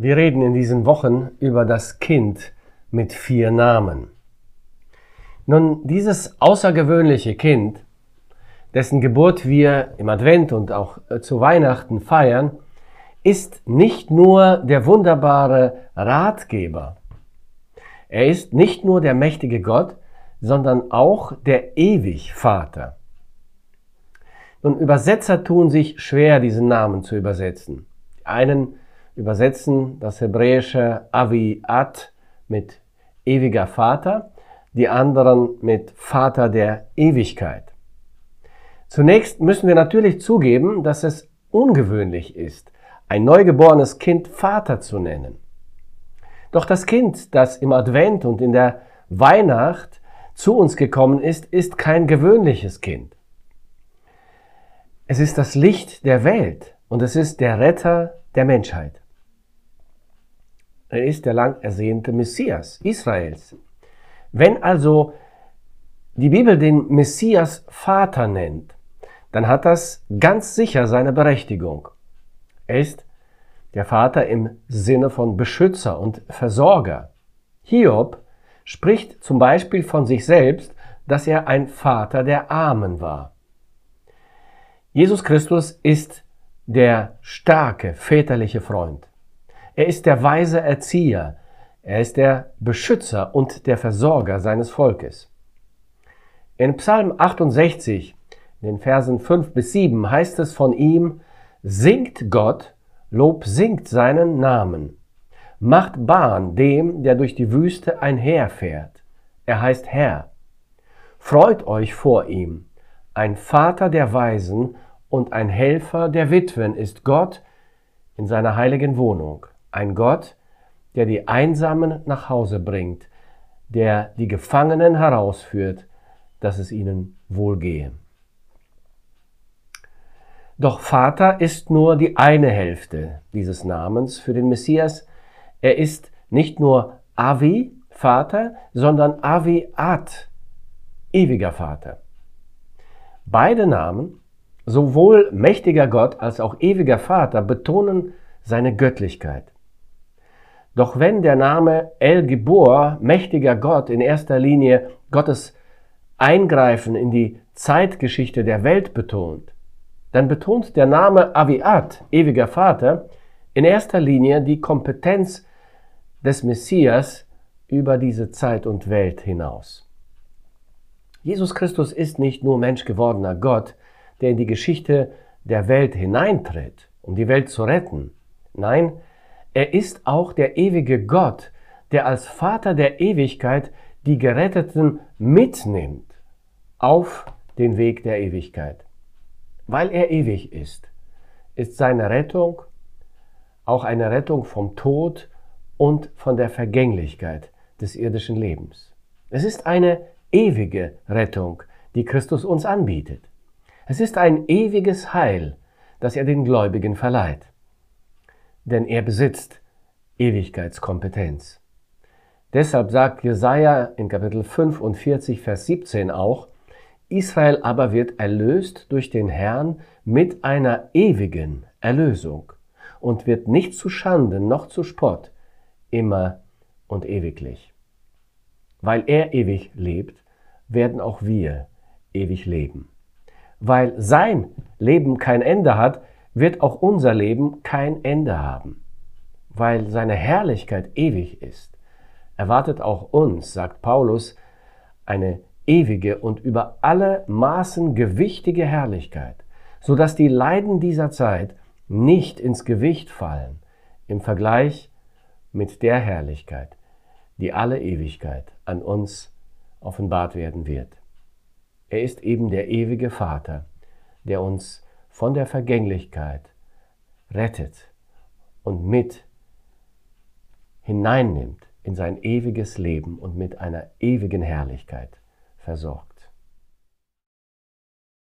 Wir reden in diesen Wochen über das Kind mit vier Namen. Nun, dieses außergewöhnliche Kind, dessen Geburt wir im Advent und auch äh, zu Weihnachten feiern, ist nicht nur der wunderbare Ratgeber. Er ist nicht nur der mächtige Gott, sondern auch der Ewigvater. Nun, Übersetzer tun sich schwer, diesen Namen zu übersetzen. Einen übersetzen das hebräische Aviat mit ewiger Vater, die anderen mit Vater der Ewigkeit. Zunächst müssen wir natürlich zugeben, dass es ungewöhnlich ist, ein neugeborenes Kind Vater zu nennen. Doch das Kind, das im Advent und in der Weihnacht zu uns gekommen ist, ist kein gewöhnliches Kind. Es ist das Licht der Welt und es ist der Retter der Menschheit. Er ist der lang ersehnte Messias Israels. Wenn also die Bibel den Messias Vater nennt, dann hat das ganz sicher seine Berechtigung. Er ist der Vater im Sinne von Beschützer und Versorger. Hiob spricht zum Beispiel von sich selbst, dass er ein Vater der Armen war. Jesus Christus ist der starke väterliche Freund. Er ist der weise Erzieher. Er ist der Beschützer und der Versorger seines Volkes. In Psalm 68, in den Versen 5 bis 7 heißt es von ihm, Singt Gott, Lob singt seinen Namen. Macht Bahn dem, der durch die Wüste einherfährt. Er heißt Herr. Freut euch vor ihm. Ein Vater der Weisen und ein Helfer der Witwen ist Gott in seiner heiligen Wohnung. Ein Gott, der die Einsamen nach Hause bringt, der die Gefangenen herausführt, dass es ihnen wohlgehe. Doch Vater ist nur die eine Hälfte dieses Namens für den Messias. Er ist nicht nur Avi, Vater, sondern Avi Ad, ewiger Vater. Beide Namen, sowohl mächtiger Gott als auch ewiger Vater, betonen seine Göttlichkeit. Doch wenn der Name El Gibor, mächtiger Gott, in erster Linie Gottes Eingreifen in die Zeitgeschichte der Welt betont, dann betont der Name Aviat, ewiger Vater, in erster Linie die Kompetenz des Messias über diese Zeit und Welt hinaus. Jesus Christus ist nicht nur menschgewordener Gott, der in die Geschichte der Welt hineintritt, um die Welt zu retten. Nein, er ist auch der ewige Gott, der als Vater der Ewigkeit die Geretteten mitnimmt auf den Weg der Ewigkeit. Weil er ewig ist, ist seine Rettung auch eine Rettung vom Tod und von der Vergänglichkeit des irdischen Lebens. Es ist eine ewige Rettung, die Christus uns anbietet. Es ist ein ewiges Heil, das er den Gläubigen verleiht denn er besitzt Ewigkeitskompetenz. Deshalb sagt Jesaja in Kapitel 45, Vers 17 auch, Israel aber wird erlöst durch den Herrn mit einer ewigen Erlösung und wird nicht zu Schanden noch zu Spott, immer und ewiglich. Weil er ewig lebt, werden auch wir ewig leben. Weil sein Leben kein Ende hat, wird auch unser Leben kein Ende haben. Weil seine Herrlichkeit ewig ist, erwartet auch uns, sagt Paulus, eine ewige und über alle Maßen gewichtige Herrlichkeit, so dass die Leiden dieser Zeit nicht ins Gewicht fallen im Vergleich mit der Herrlichkeit, die alle Ewigkeit an uns offenbart werden wird. Er ist eben der ewige Vater, der uns von der Vergänglichkeit rettet und mit hineinnimmt in sein ewiges Leben und mit einer ewigen Herrlichkeit versorgt.